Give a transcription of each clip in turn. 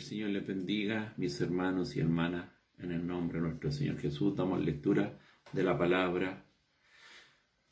el Señor le bendiga, mis hermanos y hermanas, en el nombre de nuestro Señor Jesús. Damos lectura de la palabra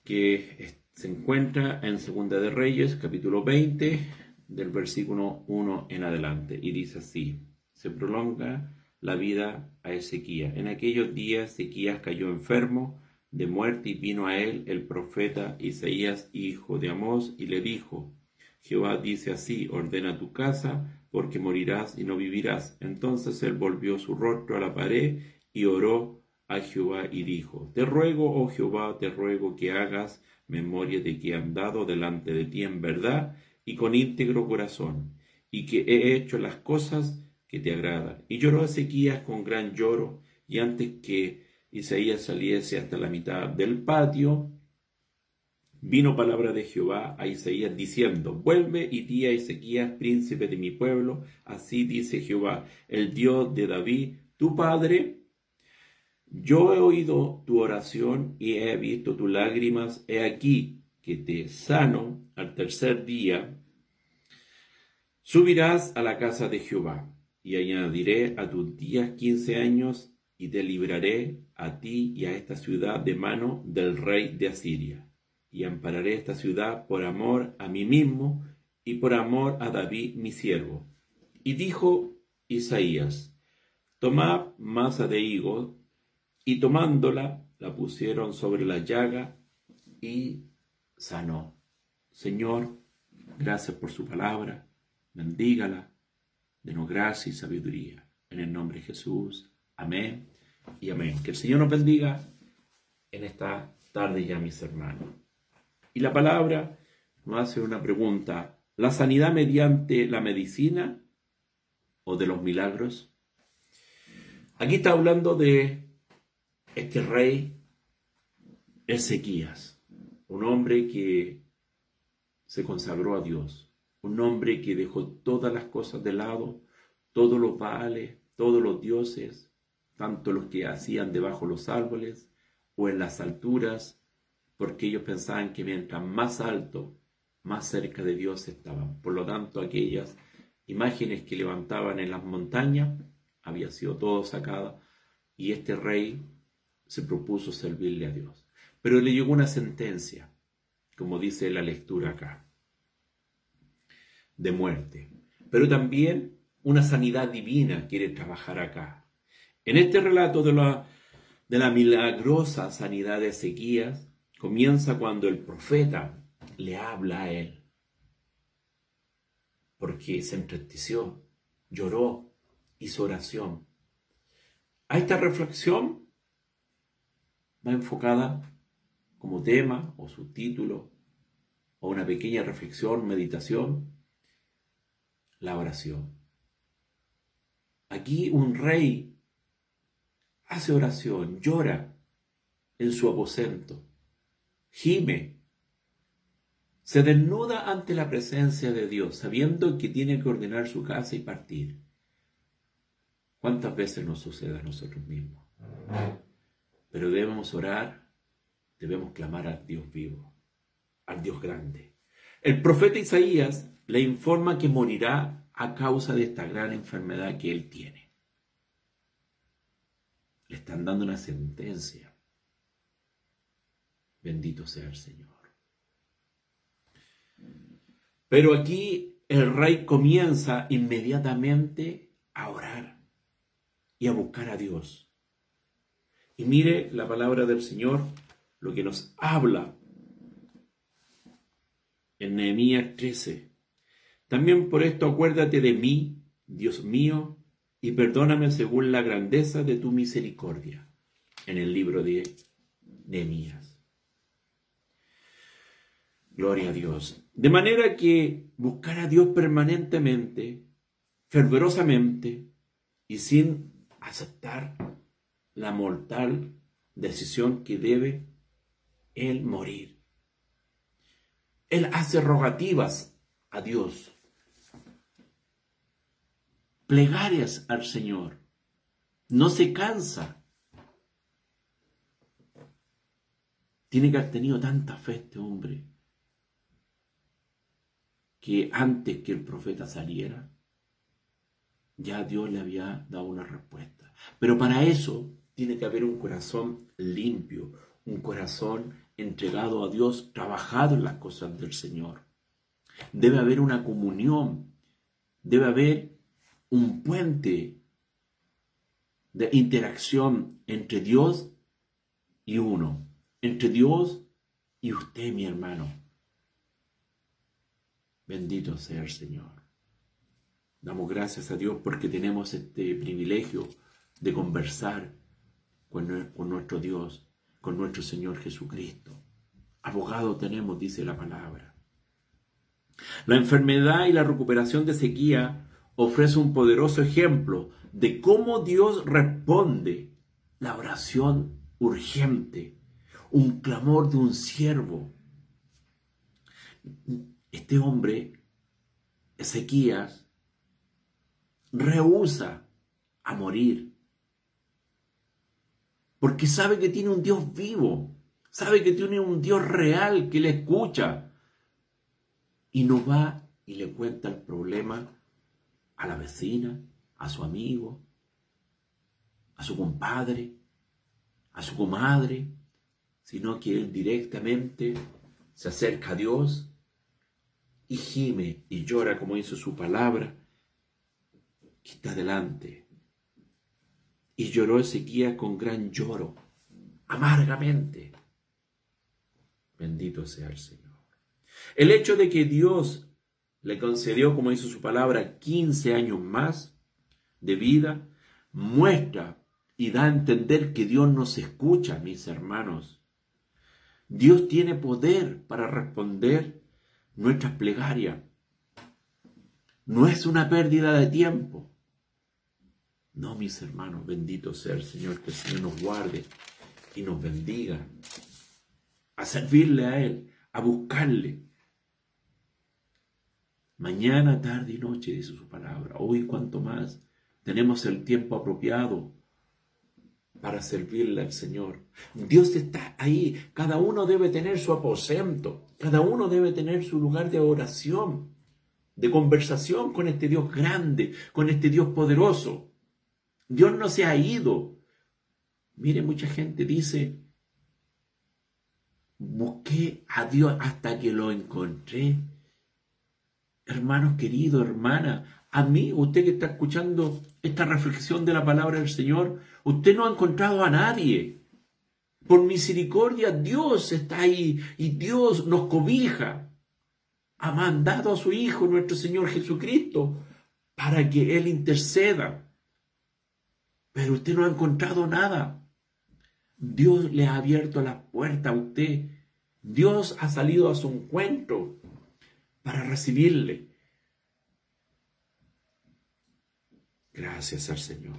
que se encuentra en Segunda de Reyes, capítulo 20, del versículo 1 en adelante. Y dice así, se prolonga la vida a Ezequías. En aquellos días Ezequías cayó enfermo de muerte y vino a él el profeta Isaías, hijo de Amós, y le dijo, Jehová dice así, ordena tu casa, porque morirás y no vivirás. Entonces él volvió su rostro a la pared y oró a Jehová y dijo, Te ruego, oh Jehová, te ruego que hagas memoria de que he andado delante de ti en verdad y con íntegro corazón, y que he hecho las cosas que te agradan. Y lloró Ezequías con gran lloro, y antes que Isaías saliese hasta la mitad del patio, Vino palabra de Jehová a Isaías diciendo, vuelve y di a Ezequías, príncipe de mi pueblo, así dice Jehová, el Dios de David, tu padre, yo he oído tu oración y he visto tus lágrimas, he aquí que te sano al tercer día, subirás a la casa de Jehová y añadiré a tus días quince años y te libraré a ti y a esta ciudad de mano del rey de Asiria y ampararé esta ciudad por amor a mí mismo y por amor a David mi siervo. Y dijo Isaías, tomad masa de higo, y tomándola la pusieron sobre la llaga y sanó. Señor, gracias por su palabra, bendígala, denos gracia y sabiduría. En el nombre de Jesús, amén y amén. Que el Señor nos bendiga en esta tarde ya, mis hermanos. Y la palabra nos hace una pregunta. ¿La sanidad mediante la medicina o de los milagros? Aquí está hablando de este rey Ezequías, un hombre que se consagró a Dios, un hombre que dejó todas las cosas de lado, todos los baales, todos los dioses, tanto los que hacían debajo los árboles o en las alturas, porque ellos pensaban que mientras más alto, más cerca de Dios estaban. Por lo tanto, aquellas imágenes que levantaban en las montañas había sido todo sacado y este rey se propuso servirle a Dios. Pero le llegó una sentencia, como dice la lectura acá, de muerte. Pero también una sanidad divina quiere trabajar acá. En este relato de la, de la milagrosa sanidad de Ezequías, comienza cuando el profeta le habla a él, porque se entristeció, lloró, hizo oración. A esta reflexión va enfocada como tema o subtítulo o una pequeña reflexión, meditación, la oración. Aquí un rey hace oración, llora en su aposento gime, se desnuda ante la presencia de Dios, sabiendo que tiene que ordenar su casa y partir. ¿Cuántas veces nos sucede a nosotros mismos? Pero debemos orar, debemos clamar al Dios vivo, al Dios grande. El profeta Isaías le informa que morirá a causa de esta gran enfermedad que él tiene. Le están dando una sentencia. Bendito sea el Señor. Pero aquí el rey comienza inmediatamente a orar y a buscar a Dios. Y mire la palabra del Señor, lo que nos habla en Nehemías 13. También por esto acuérdate de mí, Dios mío, y perdóname según la grandeza de tu misericordia. En el libro de Nehemías. Gloria a Dios. De manera que buscar a Dios permanentemente, fervorosamente y sin aceptar la mortal decisión que debe Él morir. Él hace rogativas a Dios, plegarias al Señor. No se cansa. Tiene que haber tenido tanta fe este hombre que antes que el profeta saliera, ya Dios le había dado una respuesta. Pero para eso tiene que haber un corazón limpio, un corazón entregado a Dios, trabajado en las cosas del Señor. Debe haber una comunión, debe haber un puente de interacción entre Dios y uno, entre Dios y usted, mi hermano. Bendito sea el Señor. Damos gracias a Dios porque tenemos este privilegio de conversar con, nuestro Dios, con nuestro Señor Jesucristo. Abogado tenemos, dice la palabra. La enfermedad y la recuperación de sequía ofrece un poderoso ejemplo de cómo Dios responde la oración urgente, un clamor de un siervo. Este hombre, Ezequías, rehúsa a morir. Porque sabe que tiene un Dios vivo, sabe que tiene un Dios real que le escucha. Y no va y le cuenta el problema a la vecina, a su amigo, a su compadre, a su comadre, sino que él directamente se acerca a Dios y gime y llora como hizo su palabra está delante. Y lloró Ezequiel con gran lloro, amargamente. Bendito sea el Señor. El hecho de que Dios le concedió, como hizo su palabra, 15 años más de vida, muestra y da a entender que Dios nos escucha, mis hermanos. Dios tiene poder para responder nuestras plegarias. No es una pérdida de tiempo. No, mis hermanos, bendito sea el Señor, que el Señor nos guarde y nos bendiga. A servirle a Él, a buscarle. Mañana, tarde y noche, dice su palabra. Hoy, cuanto más, tenemos el tiempo apropiado para servirle al Señor. Dios está ahí. Cada uno debe tener su aposento. Cada uno debe tener su lugar de oración, de conversación con este Dios grande, con este Dios poderoso. Dios no se ha ido. Mire, mucha gente dice, busqué a Dios hasta que lo encontré. Hermanos queridos, hermana, a mí, usted que está escuchando esta reflexión de la palabra del Señor, usted no ha encontrado a nadie. Por misericordia, Dios está ahí y Dios nos cobija. Ha mandado a su Hijo, nuestro Señor Jesucristo, para que Él interceda pero usted no ha encontrado nada. Dios le ha abierto la puerta a usted. Dios ha salido a su encuentro para recibirle. Gracias al Señor.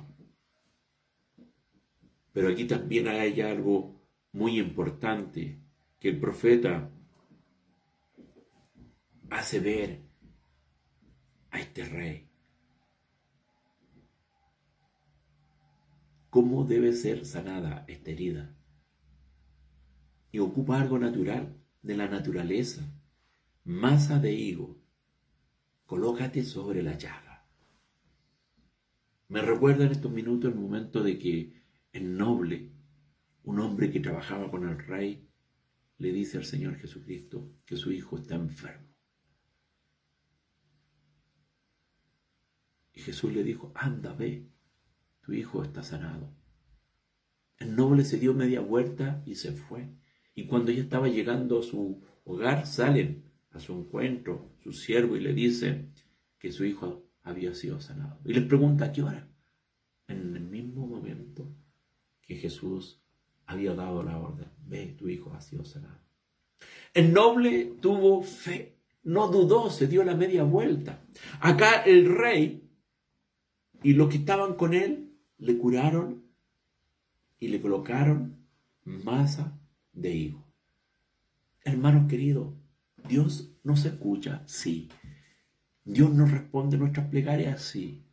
Pero aquí también hay algo muy importante que el profeta hace ver a este rey. cómo debe ser sanada esta herida. Y ocupa algo natural, de la naturaleza. Masa de higo. Colócate sobre la llaga. Me recuerda en estos minutos el momento de que el noble, un hombre que trabajaba con el rey, le dice al Señor Jesucristo que su hijo está enfermo. Y Jesús le dijo, anda, ve, tu hijo está sanado. El noble se dio media vuelta y se fue. Y cuando ya estaba llegando a su hogar, salen a su encuentro su siervo y le dice que su hijo había sido sanado. Y les pregunta a qué hora. En el mismo momento que Jesús había dado la orden, ve, tu hijo ha sido sanado. El noble tuvo fe, no dudó, se dio la media vuelta. Acá el rey y los que estaban con él le curaron y le colocaron masa de higo. Hermanos queridos, Dios nos escucha, sí. Dios nos responde nuestras plegarias, sí.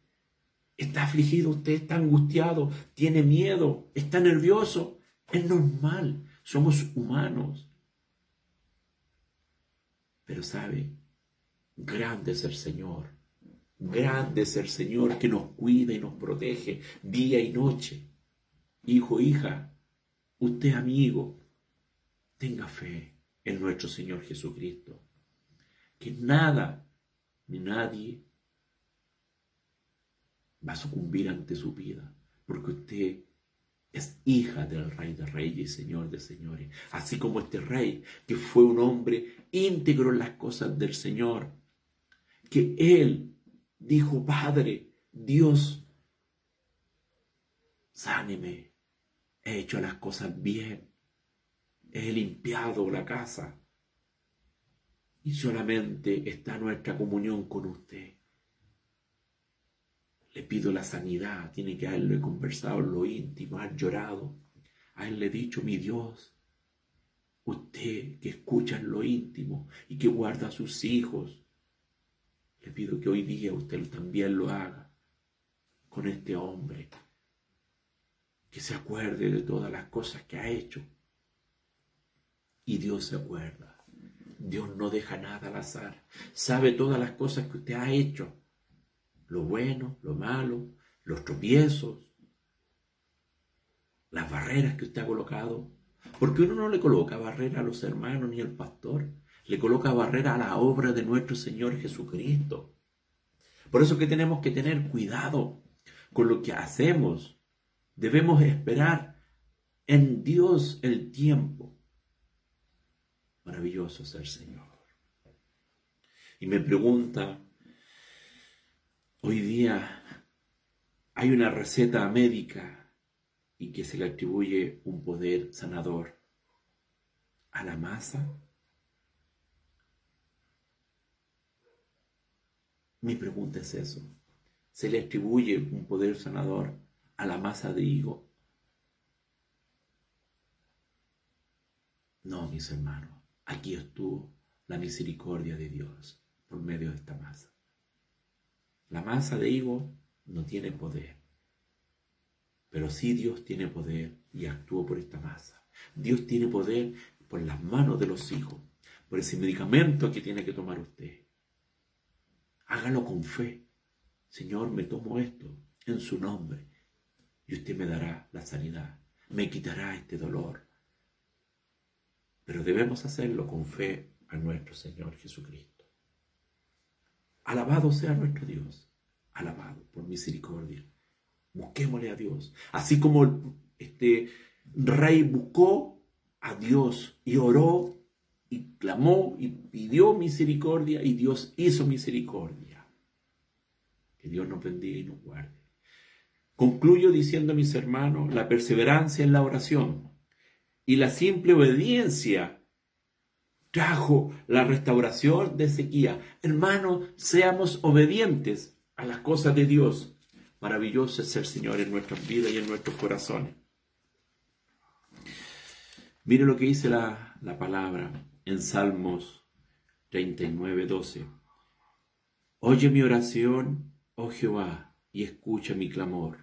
Está afligido usted, está angustiado, tiene miedo, está nervioso. Es normal, somos humanos. Pero sabe, grande es el Señor Grande es el Señor que nos cuida y nos protege día y noche. Hijo, hija, usted amigo, tenga fe en nuestro Señor Jesucristo. Que nada ni nadie va a sucumbir ante su vida, porque usted es hija del Rey de Reyes y Señor de Señores, así como este Rey que fue un hombre íntegro en las cosas del Señor, que Él dijo, Padre, Dios, sáneme, he hecho las cosas bien, he limpiado la casa y solamente está nuestra comunión con usted. Le pido la sanidad, tiene que haberlo conversado en lo íntimo, ha llorado, a él le he dicho, mi Dios, usted que escucha en lo íntimo y que guarda a sus hijos, le pido que hoy día usted también lo haga con este hombre. Que se acuerde de todas las cosas que ha hecho. Y Dios se acuerda. Dios no deja nada al azar. Sabe todas las cosas que usted ha hecho. Lo bueno, lo malo, los tropiezos, las barreras que usted ha colocado. Porque uno no le coloca barrera a los hermanos ni al pastor le coloca barrera a la obra de nuestro Señor Jesucristo. Por eso que tenemos que tener cuidado con lo que hacemos. Debemos esperar en Dios el tiempo. Maravilloso es el Señor. Y me pregunta, hoy día hay una receta médica y que se le atribuye un poder sanador a la masa Mi pregunta es eso. ¿Se le atribuye un poder sanador a la masa de higo? No, mis hermanos. Aquí estuvo la misericordia de Dios por medio de esta masa. La masa de higo no tiene poder, pero sí Dios tiene poder y actuó por esta masa. Dios tiene poder por las manos de los hijos, por ese medicamento que tiene que tomar usted. Hágalo con fe. Señor, me tomo esto en su nombre y usted me dará la sanidad, me quitará este dolor. Pero debemos hacerlo con fe a nuestro Señor Jesucristo. Alabado sea nuestro Dios, alabado por misericordia. Busquémosle a Dios, así como este rey buscó a Dios y oró y clamó y pidió misericordia y Dios hizo misericordia. Que Dios nos bendiga y nos guarde. Concluyo diciendo, mis hermanos, la perseverancia en la oración y la simple obediencia trajo la restauración de Ezequiel. Hermanos, seamos obedientes a las cosas de Dios. Maravilloso es el Señor en nuestras vidas y en nuestros corazones. Mire lo que dice la, la palabra en Salmos 39, 12. Oye mi oración, oh Jehová, y escucha mi clamor.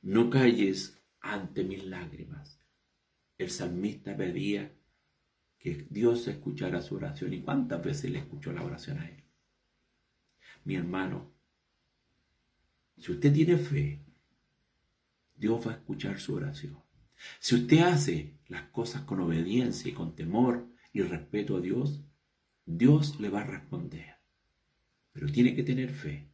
No calles ante mis lágrimas. El salmista pedía que Dios escuchara su oración. ¿Y cuántas veces le escuchó la oración a él? Mi hermano, si usted tiene fe, Dios va a escuchar su oración. Si usted hace las cosas con obediencia y con temor, y respeto a Dios, Dios le va a responder. Pero tiene que tener fe.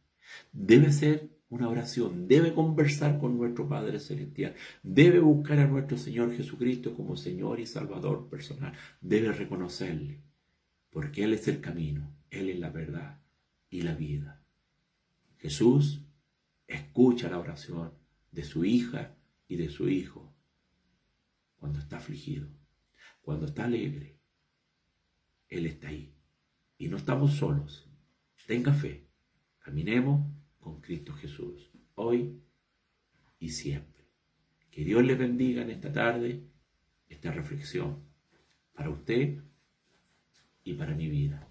Debe ser una oración, debe conversar con nuestro Padre Celestial, debe buscar a nuestro Señor Jesucristo como Señor y Salvador personal, debe reconocerle, porque Él es el camino, Él es la verdad y la vida. Jesús escucha la oración de su hija y de su hijo cuando está afligido, cuando está alegre, él está ahí. Y no estamos solos. Tenga fe. Caminemos con Cristo Jesús, hoy y siempre. Que Dios le bendiga en esta tarde, esta reflexión, para usted y para mi vida.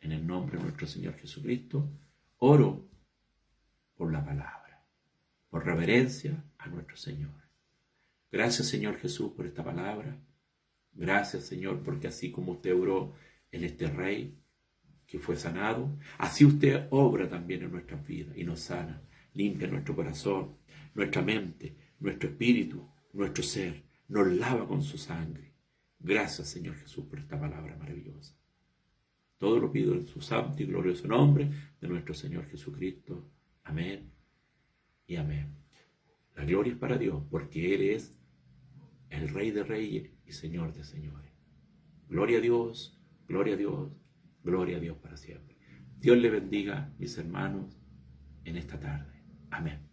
En el nombre de nuestro Señor Jesucristo, oro por la palabra, por reverencia a nuestro Señor. Gracias Señor Jesús por esta palabra. Gracias, Señor, porque así como usted oró en este rey, que fue sanado, así usted obra también en nuestras vidas y nos sana, limpia nuestro corazón, nuestra mente, nuestro espíritu, nuestro ser, nos lava con su sangre. Gracias Señor Jesús por esta palabra maravillosa. Todo lo pido en su santo y glorioso nombre de nuestro Señor Jesucristo. Amén y amén. La gloria es para Dios porque Él es el Rey de Reyes y Señor de Señores. Gloria a Dios, gloria a Dios, gloria a Dios para siempre. Dios le bendiga, mis hermanos, en esta tarde. Amén.